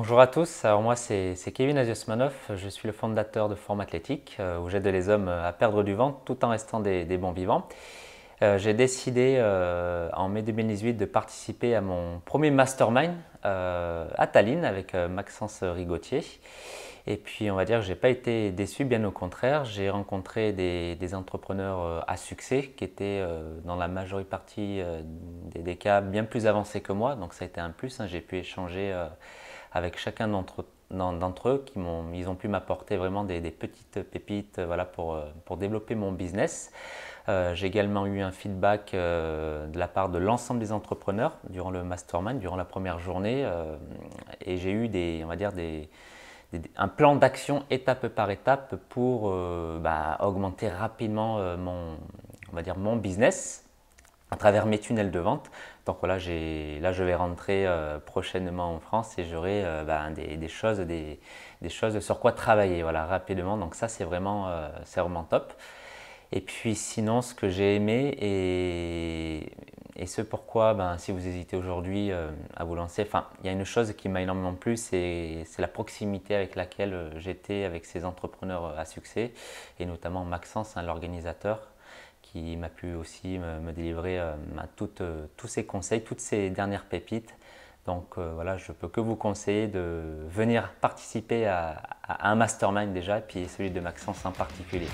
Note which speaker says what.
Speaker 1: Bonjour à tous, alors moi c'est Kevin Aziosmanov, je suis le fondateur de Forme Athlétique euh, où j'aide les hommes à perdre du ventre tout en restant des, bons vivants. Euh, j'ai décidé euh, en mai 2018 de participer à mon premier mastermind à Tallinn avec Maxence Rigotier. Et puis on va dire que je n'ai pas été déçu, bien au contraire. J'ai rencontré des, entrepreneurs à succès qui étaient dans la majorité partie des, cas bien plus avancés que moi. Donc ça a été un plus. Hein. J'ai pu échanger avec chacun d'entre eux qui m'ont, ils ont pu m'apporter vraiment des, petites pépites voilà, pour, euh, développer mon business. Euh, j'ai également eu un feedback euh, de la part de l'ensemble des entrepreneurs durant le mastermind, durant la première journée, et j'ai eu on va dire un plan d'action étape par étape pour bah, augmenter rapidement mon, on va dire mon business à travers mes tunnels de vente. Donc voilà, là je vais rentrer euh, prochainement en France et j'aurai euh, ben, des, choses, des, choses sur quoi travailler voilà, rapidement. Donc ça c'est vraiment, euh, vraiment top. Et puis sinon ce que j'ai aimé et, ce pourquoi ben, si vous hésitez aujourd'hui à vous lancer, il y a une chose qui m'a énormément plu, c'est la proximité avec laquelle j'étais avec ces entrepreneurs à succès et notamment Maxence, hein, l'organisateur qui m'a pu aussi me, délivrer euh, euh, tous ces conseils, toutes ces dernières pépites. Donc euh, voilà, je peux que vous conseiller de venir participer à, à un mastermind déjà, puis celui de Maxence en particulier.